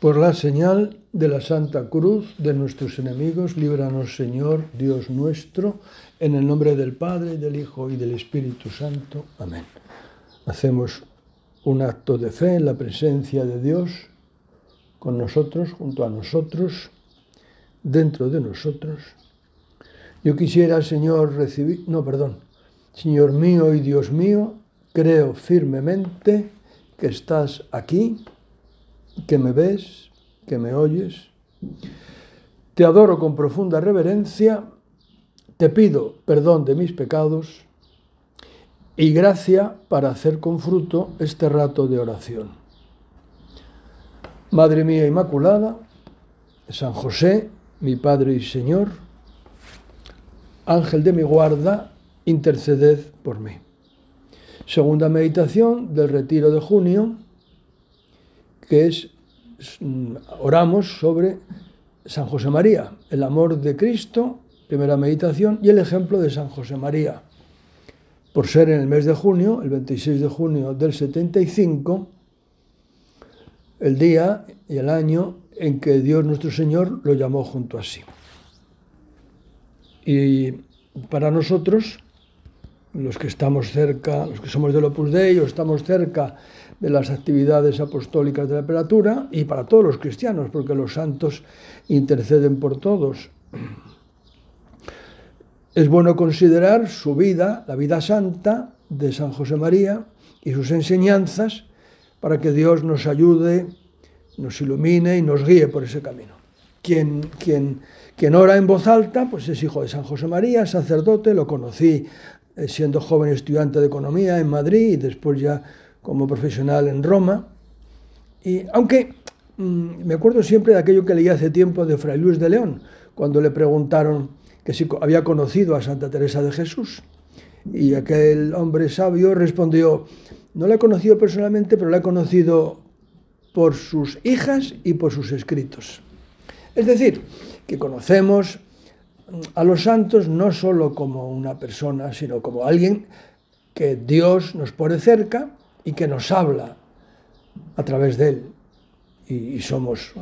Por la señal de la Santa Cruz de nuestros enemigos, líbranos Señor, Dios nuestro, en el nombre del Padre, del Hijo y del Espíritu Santo. Amén. Hacemos un acto de fe en la presencia de Dios con nosotros, junto a nosotros, dentro de nosotros. Yo quisiera, Señor, recibir, no, perdón, Señor mío y Dios mío, creo firmemente que estás aquí que me ves, que me oyes. Te adoro con profunda reverencia, te pido perdón de mis pecados y gracia para hacer con fruto este rato de oración. Madre mía Inmaculada, San José, mi Padre y Señor, Ángel de mi guarda, interceded por mí. Segunda meditación del retiro de junio que es, mm, oramos sobre San José María, el amor de Cristo, primera meditación, y el ejemplo de San José María. Por ser en el mes de junio, el 26 de junio del 75, el día y el año en que Dios nuestro Señor lo llamó junto a sí. Y para nosotros, los que estamos cerca, los que somos del Opus Dei o estamos cerca de las actividades apostólicas de la apertura y para todos los cristianos, porque los santos interceden por todos. Es bueno considerar su vida, la vida santa de San José María y sus enseñanzas para que Dios nos ayude, nos ilumine y nos guíe por ese camino. Quien, quien, quien ora en voz alta, pues es hijo de San José María, sacerdote, lo conocí siendo joven estudiante de economía en Madrid y después ya como profesional en Roma. Y aunque mm, me acuerdo siempre de aquello que leí hace tiempo de Fray Luis de León, cuando le preguntaron que si había conocido a Santa Teresa de Jesús. Y aquel hombre sabio respondió, no la he conocido personalmente, pero la he conocido por sus hijas y por sus escritos. Es decir, que conocemos a los santos no solo como una persona, sino como alguien que Dios nos pone cerca y que nos habla a través de él. Y, somos,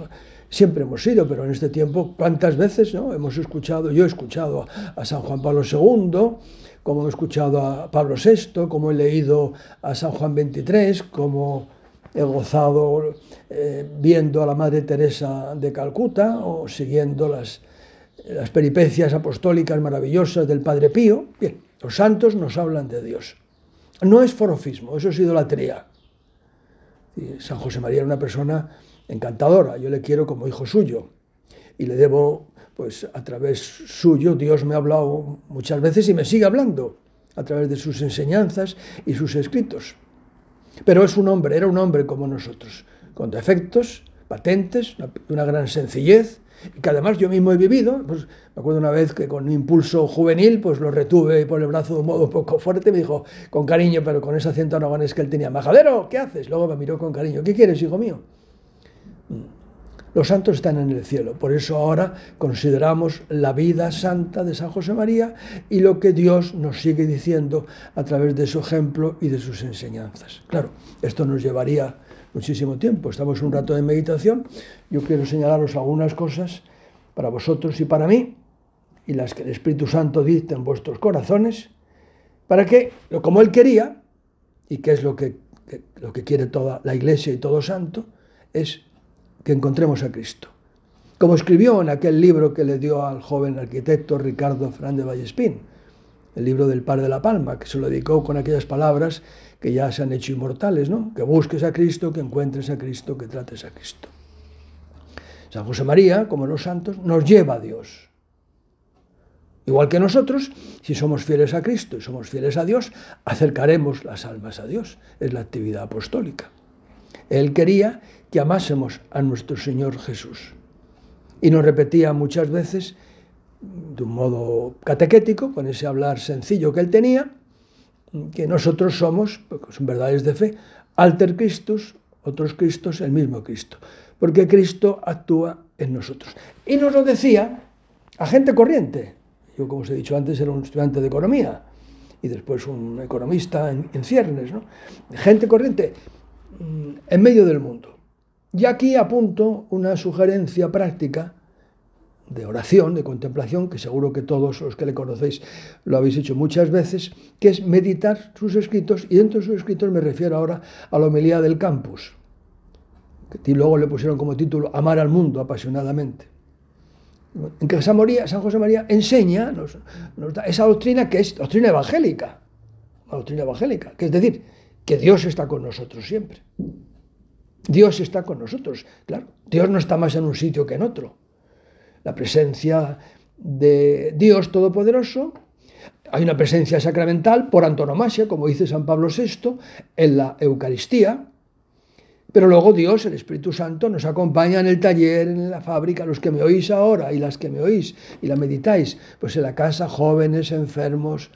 siempre hemos sido, pero en este tiempo, ¿cuántas veces no? hemos escuchado? Yo he escuchado a, San Juan Pablo II, como he escuchado a Pablo VI, como he leído a San Juan XXIII, como he gozado eh, viendo a la Madre Teresa de Calcuta o siguiendo las, las peripecias apostólicas maravillosas del Padre Pío. Bien, los santos nos hablan de Dios. No es forofismo, eso es idolatría. San José María era una persona encantadora, yo le quiero como hijo suyo y le debo, pues a través suyo, Dios me ha hablado muchas veces y me sigue hablando a través de sus enseñanzas y sus escritos. Pero es un hombre, era un hombre como nosotros, con defectos patentes, una gran sencillez, que además yo mismo he vivido, pues me acuerdo una vez que con un impulso juvenil, pues lo retuve por el brazo de un modo un poco fuerte, me dijo, con cariño, pero con ese acento aragonés que él tenía, majadero, ¿qué haces? Luego me miró con cariño, ¿qué quieres, hijo mío? Mm. Los santos están en el cielo, por eso ahora consideramos la vida santa de San José María y lo que Dios nos sigue diciendo a través de su ejemplo y de sus enseñanzas. Claro, esto nos llevaría muchísimo tiempo. Estamos un rato de meditación. Yo quiero señalaros algunas cosas para vosotros y para mí, y las que el Espíritu Santo dicta en vuestros corazones, para que, como Él quería, y que es lo que, lo que quiere toda la Iglesia y todo santo, es que encontremos a Cristo. Como escribió en aquel libro que le dio al joven arquitecto Ricardo Fernández Vallespín, el libro del Par de la Palma, que se lo dedicó con aquellas palabras que ya se han hecho inmortales, ¿no? Que busques a Cristo, que encuentres a Cristo, que trates a Cristo. San José María, como los santos, nos lleva a Dios. Igual que nosotros, si somos fieles a Cristo y somos fieles a Dios, acercaremos las almas a Dios. Es la actividad apostólica. Él quería que amásemos a nuestro Señor Jesús. Y nos repetía muchas veces, de un modo catequético, con ese hablar sencillo que él tenía, que nosotros somos, porque son verdades de fe, alter Christus, otros Cristos, el mismo Cristo, porque Cristo actúa en nosotros. Y nos lo decía a gente corriente. Yo, como os he dicho antes, era un estudiante de economía y después un economista en, ciernes, ¿no? Gente corriente mm, en medio del mundo. Y aquí apunto una sugerencia práctica de oración, de contemplación, que seguro que todos los que le conocéis lo habéis hecho muchas veces, que es meditar sus escritos, y dentro de sus escritos me refiero ahora a la homilía del campus, que luego le pusieron como título Amar al mundo apasionadamente. En que San, San José María enseña esa doctrina que es doctrina evangélica, una doctrina evangélica, que es decir, que Dios está con nosotros siempre. Dios está con nosotros, claro. Dios no está más en un sitio que en otro. La presencia de Dios Todopoderoso, hay una presencia sacramental por antonomasia, como dice San Pablo VI, en la Eucaristía, pero luego Dios, el Espíritu Santo, nos acompaña en el taller, en la fábrica, los que me oís ahora y las que me oís y la meditáis, pues en la casa, jóvenes, enfermos,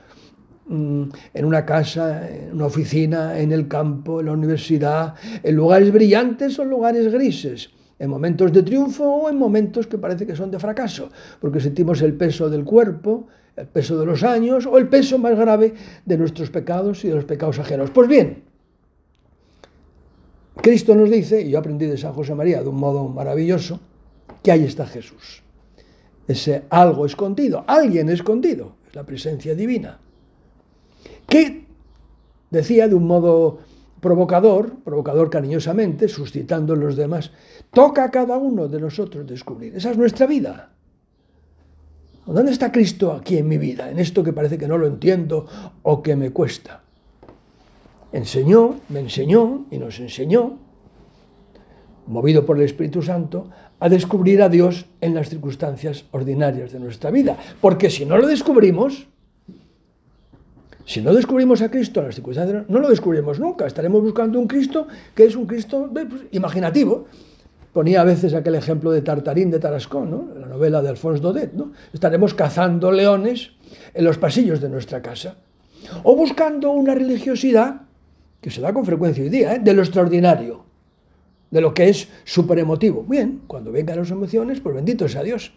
Mm, en una casa, en una oficina, en el campo, en la universidad, en lugares brillantes o en lugares grises, en momentos de triunfo o en momentos que parece que son de fracaso, porque sentimos el peso del cuerpo, el peso de los años o el peso más grave de nuestros pecados y de los pecados ajenos. Pues bien, Cristo nos dice, y yo aprendí de San José María de un modo maravilloso, que ahí está Jesús. Ese algo escondido, alguien escondido, es la presencia divina que decía de un modo provocador, provocador cariñosamente, suscitando en los demás, toca a cada uno de nosotros descubrir. Esa es nuestra vida. ¿Dónde está Cristo aquí en mi vida? En esto que parece que no lo entiendo o que me cuesta. Enseñó, me enseñó y nos enseñó, movido por el Espíritu Santo, a descubrir a Dios en las circunstancias ordinarias de nuestra vida. Porque si no lo descubrimos, si no descubrimos a Cristo en las circunstancias, no lo descubriremos nunca. Estaremos buscando un Cristo que es un Cristo pues, imaginativo. Ponía a veces aquel ejemplo de Tartarín de Tarascón, ¿no? la novela de Alphonse Daudet. ¿no? Estaremos cazando leones en los pasillos de nuestra casa. O buscando una religiosidad, que se da con frecuencia hoy día, ¿eh? de lo extraordinario, de lo que es súper emotivo. Bien, cuando vengan las emociones, pues bendito sea Dios.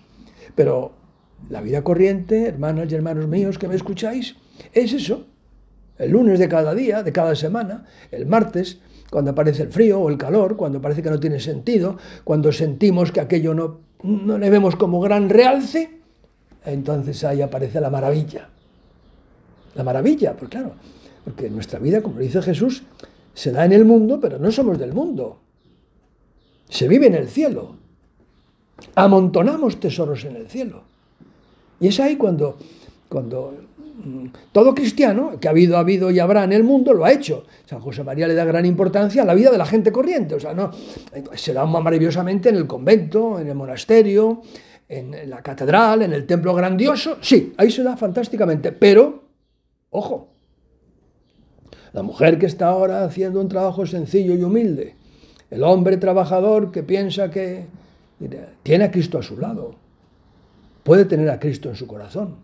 Pero la vida corriente, hermanas y hermanos míos que me escucháis, es eso. El lunes de cada día, de cada semana, el martes, cuando aparece el frío o el calor, cuando parece que no tiene sentido, cuando sentimos que aquello no, no le vemos como gran realce, entonces ahí aparece la maravilla. La maravilla, pues claro, porque nuestra vida, como dice Jesús, se da en el mundo, pero no somos del mundo. Se vive en el cielo. Amontonamos tesoros en el cielo. Y es ahí cuando, cuando todo cristiano, que ha habido, ha habido y habrá en el mundo, lo ha hecho. San José María le da gran importancia a la vida de la gente corriente. O sea, no, se da maravillosamente en el convento, en el monasterio, en la catedral, en el templo grandioso. Sí, ahí se da fantásticamente. Pero, ojo, la mujer que está ahora haciendo un trabajo sencillo y humilde, el hombre trabajador que piensa que tiene a Cristo a su lado puede tener a Cristo en su corazón.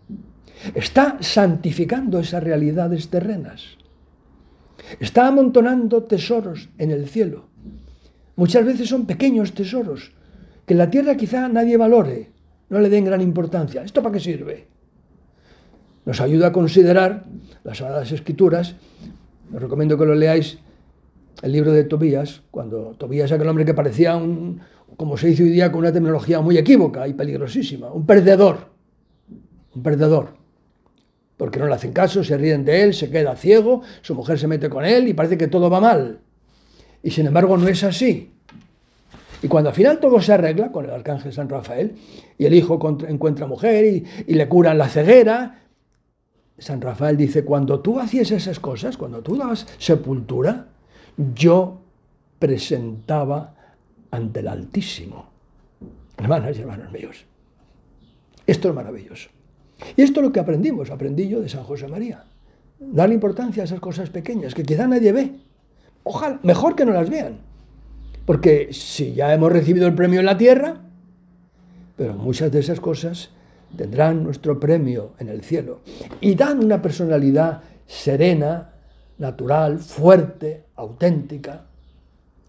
Está santificando esas realidades terrenas. Está amontonando tesoros en el cielo. Muchas veces son pequeños tesoros que en la tierra quizá nadie valore, no le den gran importancia. ¿Esto para qué sirve? Nos ayuda a considerar las Sagradas Escrituras. Os recomiendo que lo leáis el libro de Tobías, cuando Tobías aquel hombre que parecía un, como se dice hoy día, con una terminología muy equívoca y peligrosísima, un perdedor, un perdedor, porque no le hacen caso, se ríen de él, se queda ciego, su mujer se mete con él y parece que todo va mal. Y sin embargo no es así. Y cuando al final todo se arregla con el arcángel San Rafael y el hijo encuentra mujer y, y le curan la ceguera, San Rafael dice, cuando tú hacías esas cosas, cuando tú dabas sepultura, yo presentaba ante el Altísimo. Hermanas y hermanos míos, esto es maravilloso. Y esto es lo que aprendimos, aprendí yo de San José María. Darle importancia a esas cosas pequeñas que quizá nadie ve. Ojalá, mejor que no las vean. Porque si ya hemos recibido el premio en la tierra, pero muchas de esas cosas tendrán nuestro premio en el cielo. Y dan una personalidad serena, natural, fuerte, auténtica,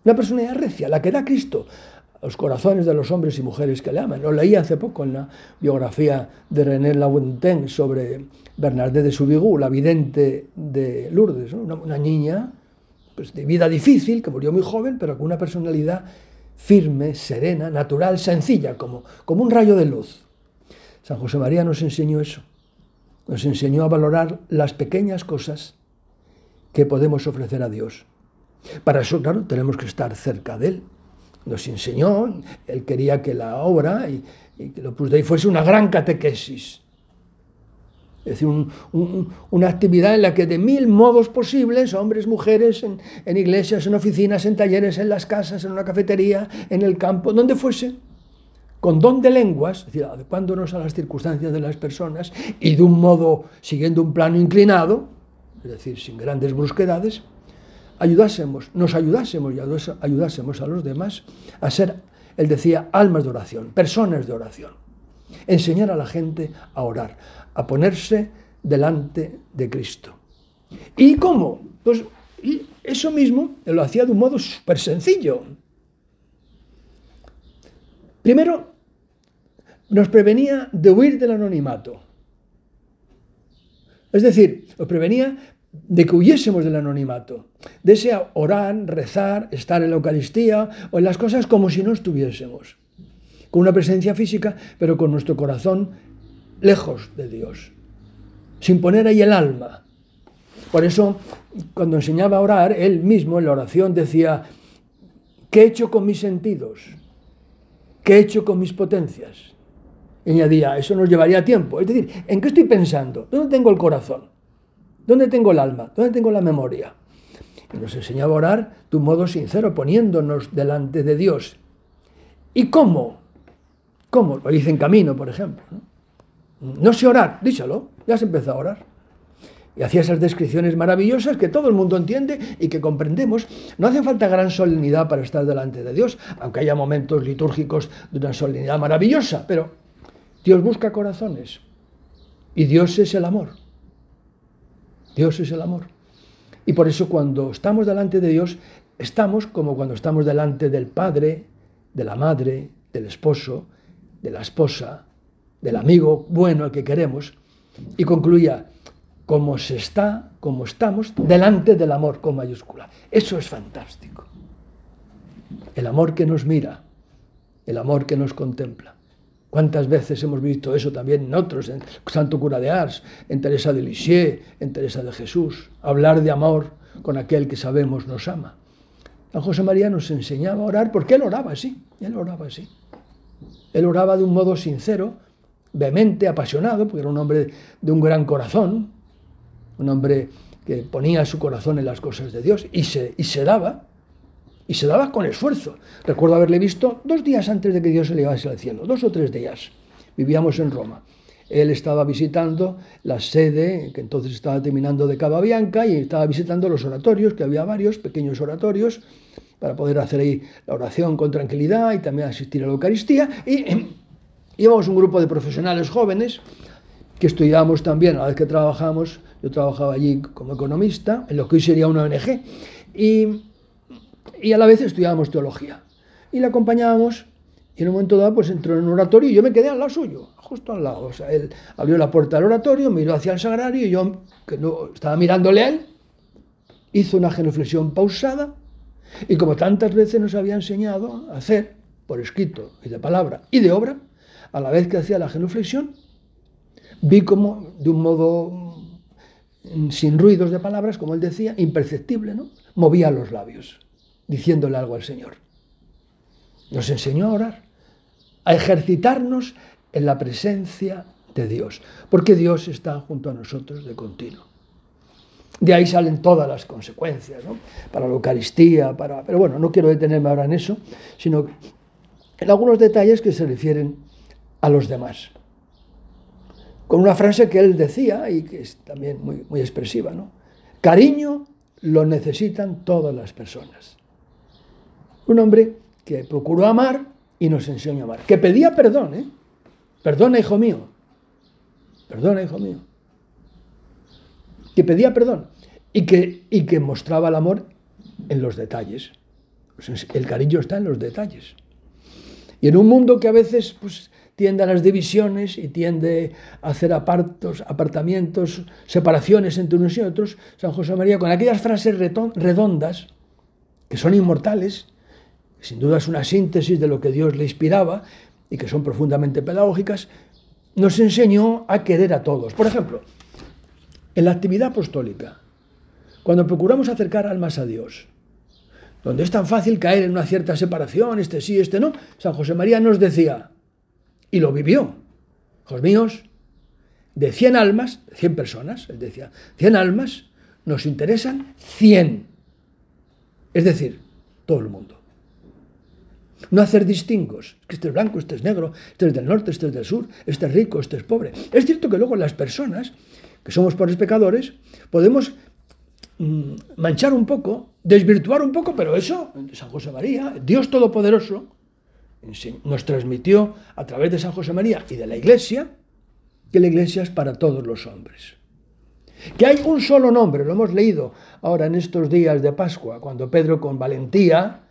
una personalidad recia, la que da Cristo a los corazones de los hombres y mujeres que le aman. Lo leí hace poco en la biografía de René Lafontaine sobre Bernadette de Soubirous, la vidente de Lourdes, una, niña pues, de vida difícil, que murió muy joven, pero con una personalidad firme, serena, natural, sencilla, como, como un rayo de luz. San José María nos enseñó eso. Nos enseñó a valorar las pequeñas cosas que podemos ofrecer a Dios. Para eso, claro, tenemos que estar cerca de Él. Nos enseñó, Él quería que la obra y, que lo Opus Dei fuese una gran catequesis. Es decir, una actividad en la que de mil modos posibles, hombres, mujeres, en, en, iglesias, en oficinas, en talleres, en las casas, en una cafetería, en el campo, donde fuese, con don de lenguas, es decir, adecuándonos a las circunstancias de las personas y de un modo, siguiendo un plano inclinado, es decir, sin grandes brusquedades, ayudásemos, nos ayudásemos y ayudásemos a los demás a ser, él decía, almas de oración, personas de oración. Enseñar a la gente a orar, a ponerse delante de Cristo. ¿Y cómo? Pues y eso mismo lo hacía de un modo súper sencillo. Primero, nos prevenía de huir del anonimato. Es decir, nos prevenía de que huyésemos del anonimato, de ese orar, rezar, estar en la Eucaristía o en las cosas como si no estuviésemos, con una presencia física, pero con nuestro corazón lejos de Dios, sin poner ahí el alma. Por eso, cuando enseñaba a orar, él mismo en la oración decía, ¿qué he hecho con mis sentidos? ¿Qué he hecho con mis potencias? Y añadía, eso nos llevaría tiempo. Es decir, ¿en qué estoy pensando? ¿Dónde tengo el corazón? ¿Dónde tengo el alma? ¿Dónde tengo la memoria? Y nos enseñaba a orar de un modo sincero, poniéndonos delante de Dios. ¿Y cómo? ¿Cómo? Lo hice en camino, por ejemplo. No, sé orar, díselo, ya has empezado a orar. Y hacía esas descripciones maravillosas que todo el mundo entiende y que comprendemos. No hace falta gran solemnidad para estar delante de Dios, aunque haya momentos litúrgicos de una solemnidad maravillosa, pero Dios busca corazones y Dios es el amor. Dios es el amor. Y por eso cuando estamos delante de Dios, estamos como cuando estamos delante del Padre, de la Madre, del esposo, de la esposa, del amigo bueno al que queremos. Y concluía, como se está, como estamos, delante del amor con mayúscula. Eso es fantástico. El amor que nos mira, el amor que nos contempla. ¿Cuántas veces hemos visto eso también en otros, en Santo Cura de Ars, en Teresa de Lisieux, en Teresa de Jesús? Hablar de amor con aquel que sabemos nos ama. San José María nos enseñaba a orar porque él oraba así, él oraba así. Él oraba de un modo sincero, vehemente, apasionado, porque era un hombre de un gran corazón, un hombre que ponía su corazón en las cosas de Dios y se, y se daba y se daba con esfuerzo. Recuerdo haberle visto dos días antes de que Dios se le llevase al cielo, dos o tres días. Vivíamos en Roma. Él estaba visitando la sede, que entonces estaba terminando de Cava Bianca, y estaba visitando los oratorios, que había varios pequeños oratorios, para poder hacer ahí la oración con tranquilidad y también asistir a la Eucaristía. Y íbamos un grupo de profesionales jóvenes que estudiábamos también, a la vez que trabajamos, yo trabajaba allí como economista, en lo que hoy sería una ONG, y y a la vez estudiábamos teología. Y le acompañábamos y en un momento dado pues entró en un oratorio y yo me quedé al lado suyo, justo al lado. O sea, él abrió la puerta del oratorio, miró hacia el sagrario y yo, que no, estaba mirándole a él, hizo una genuflexión pausada y como tantas veces nos había enseñado a hacer, por escrito y de palabra y de obra, a la vez que hacía la genuflexión, vi como de un modo mm, sin ruidos de palabras, como él decía, imperceptible, ¿no? Movía los labios diciéndole algo al Señor. Nos enseñó a orar, a ejercitarnos en la presencia de Dios, porque Dios está junto a nosotros de continuo. De ahí salen todas las consecuencias, ¿no? Para la Eucaristía, para... Pero bueno, no quiero detenerme ahora en eso, sino en algunos detalles que se refieren a los demás. Con una frase que él decía y que es también muy, muy expresiva, ¿no? Cariño lo necesitan todas las personas. Un hombre que procuró amar y nos enseñó a amar. Que pedía perdón, ¿eh? Perdona, hijo mío. Perdona, hijo mío. Que pedía perdón y que, y que mostraba el amor en los detalles. Pues el cariño está en los detalles. Y en un mundo que a veces pues, tiende a las divisiones y tiende a hacer apartos, apartamientos, separaciones entre unos y otros, San José María, con aquellas frases redondas, que son inmortales, sin duda es una síntesis de lo que Dios le inspiraba y que son profundamente pedagógicas, nos enseñó a querer a todos. Por ejemplo, en la actividad apostólica, cuando procuramos acercar almas a Dios, donde es tan fácil caer en una cierta separación, este sí, este no, San José María nos decía, y lo vivió, hijos míos, de 100 almas, 100 personas, él decía, 100 almas, nos interesan 100. Es decir, todo el mundo. No hacer distingos, que este es blanco, este es negro, este es del norte, este es del sur, este es rico, este es pobre. Es cierto que luego las personas, que somos pobres pecadores, podemos mm, manchar un poco, desvirtuar un poco, pero eso, San José María, Dios Todopoderoso, nos transmitió a través de San José María y de la Iglesia, que la Iglesia es para todos los hombres. Que hay un solo nombre, lo hemos leído ahora en estos días de Pascua, cuando Pedro con valentía,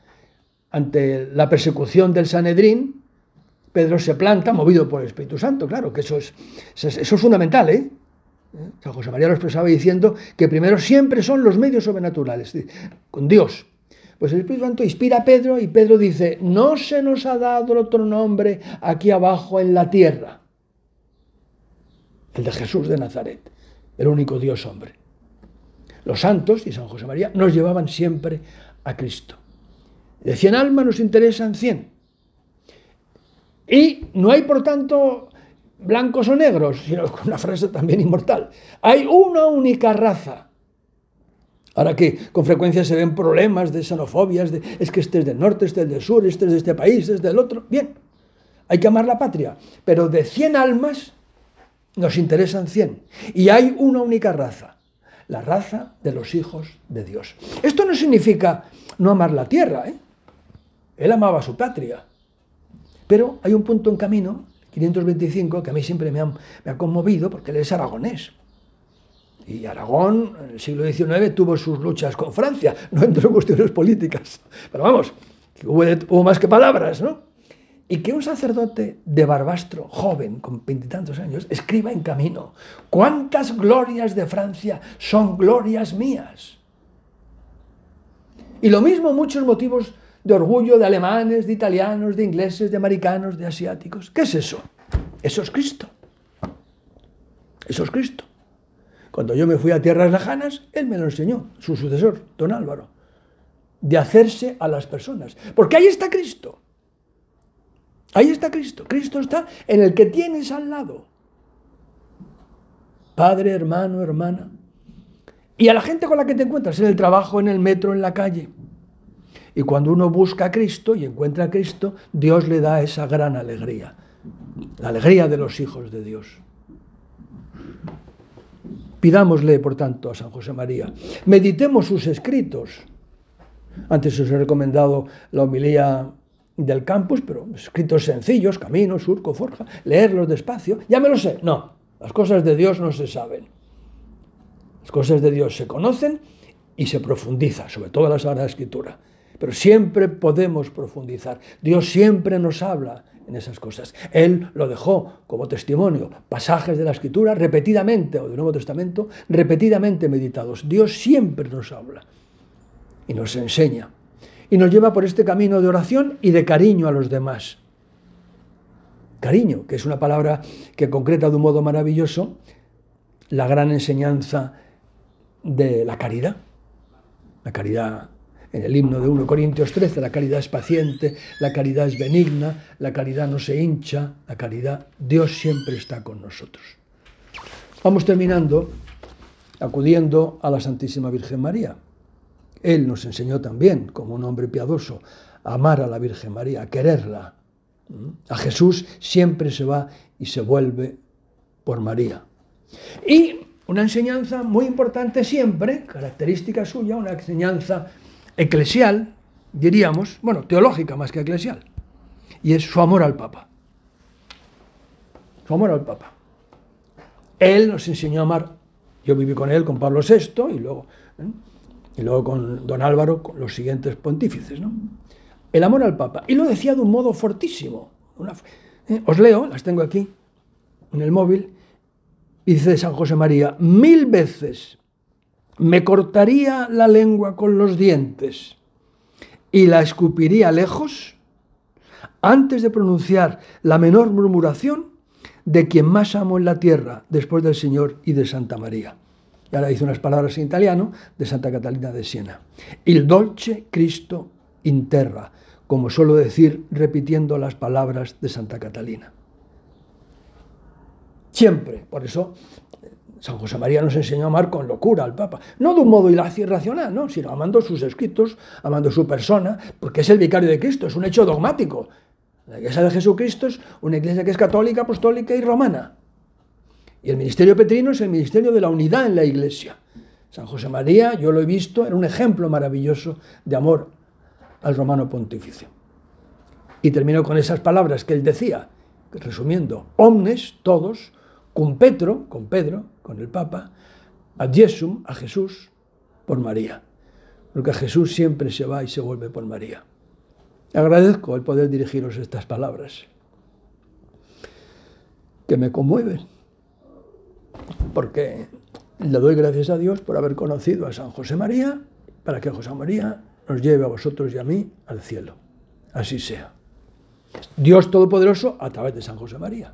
ante la persecución del Sanedrín, Pedro se planta, movido por el Espíritu Santo, claro, que eso es, eso es fundamental, ¿eh? San José María lo expresaba diciendo que primero siempre son los medios sobrenaturales, con Dios. Pues el Espíritu Santo inspira a Pedro y Pedro dice, no se nos ha dado otro nombre aquí abajo en la tierra, el de Jesús de Nazaret, el único Dios hombre. Los santos y San José María nos llevaban siempre a Cristo. De 100 almas nos interesan 100. Y no hay, por tanto, blancos o negros, sino con una frase también inmortal. Hay una única raza Ahora que con frecuencia se ven problemas de xenofobias, de es que este es del norte, este es del sur, este es de este país, este es del otro. Bien, hay que amar la patria, pero de 100 almas nos interesan 100. Y hay una única raza, la raza de los hijos de Dios. Esto no significa no amar la tierra, ¿eh? Él amaba su patria. Pero hay un punto en camino, 525, que a mí siempre me ha, conmovido, porque él es aragonés. Y Aragón, en el siglo XIX, tuvo sus luchas con Francia, no entre cuestiones políticas. Pero vamos, hubo, más que palabras, ¿no? Y que un sacerdote de Barbastro, joven, con veintitantos años, escriba en camino, ¿cuántas glorias de Francia son glorias mías? Y lo mismo muchos motivos de orgullo de alemanes, de italianos, de ingleses, de americanos, de asiáticos. ¿Qué es eso? Eso es Cristo. Eso es Cristo. Cuando yo me fui a tierras lejanas, él me lo enseñó, su sucesor, don Álvaro, de hacerse a las personas. Porque ahí está Cristo. Ahí está Cristo. Cristo está en el que tienes al lado. Padre, hermano, hermana. Y a la gente con la que te encuentras en el trabajo, en el metro, en la calle. Y cuando uno busca a Cristo y encuentra a Cristo, Dios le da esa gran alegría. La alegría de los hijos de Dios. Pidámosle, por tanto, a San José María. Meditemos sus escritos. Antes os he recomendado la homilía del campus, pero escritos sencillos, Camino, Surco, Forja, leerlos despacio. Ya me lo sé. No, las cosas de Dios no se saben. Las cosas de Dios se conocen y se profundiza, sobre todo la Sagrada Escritura. Pero siempre podemos profundizar. Dios siempre nos habla en esas cosas. Él lo dejó como testimonio, pasajes de la Escritura repetidamente, o del Nuevo Testamento, repetidamente meditados. Dios siempre nos habla y nos enseña y nos lleva por este camino de oración y de cariño a los demás. Cariño, que es una palabra que concreta de un modo maravilloso la gran enseñanza de la caridad. La caridad en el himno de 1 Corintios 13, la caridad es paciente, la caridad es benigna, la caridad no se hincha, la caridad, Dios siempre está con nosotros. Vamos terminando acudiendo a la Santísima Virgen María. Él nos enseñó también, como un hombre piadoso, a amar a la Virgen María, a quererla. A Jesús siempre se va y se vuelve por María. Y una enseñanza muy importante siempre, característica suya, una enseñanza eclesial, diríamos, bueno, teológica más que eclesial, y es su amor al Papa. Su amor al Papa. Él nos enseñó a amar, yo viví con él, con Pablo VI, y luego, ¿eh? y luego con don Álvaro, con los siguientes pontífices, ¿no? El amor al Papa. Y lo decía de un modo fortísimo. ¿eh? Os leo, las tengo aquí, en el móvil, y dice San José María, mil veces me cortaría la lengua con los dientes y la escupiría lejos antes de pronunciar la menor murmuración de quien más amo en la tierra, después del Señor y de Santa María. Y ahora dice unas palabras en italiano de Santa Catalina de Siena. Il dolce Cristo in terra, como suelo decir repitiendo las palabras de Santa Catalina. Siempre, por eso San José María nos enseñó a amar con locura al Papa. No de un modo irracional, ¿no? sino amando sus escritos, amando su persona, porque es el vicario de Cristo, es un hecho dogmático. La iglesia de Jesucristo es una iglesia que es católica, apostólica y romana. Y el ministerio petrino es el ministerio de la unidad en la iglesia. San José María, yo lo he visto, era un ejemplo maravilloso de amor al romano pontificio. Y termino con esas palabras que él decía, resumiendo, omnes, todos, con Petro, con Pedro, con el Papa, a Jesum, a Jesús, por María. Porque Jesús siempre se va y se vuelve por María. Agradezco el poder dirigiros estas palabras, que me conmueven, porque le doy gracias a Dios por haber conocido a San José María, para que José María nos lleve a vosotros y a mí al cielo. Así sea. Dios Todopoderoso a través de San José María.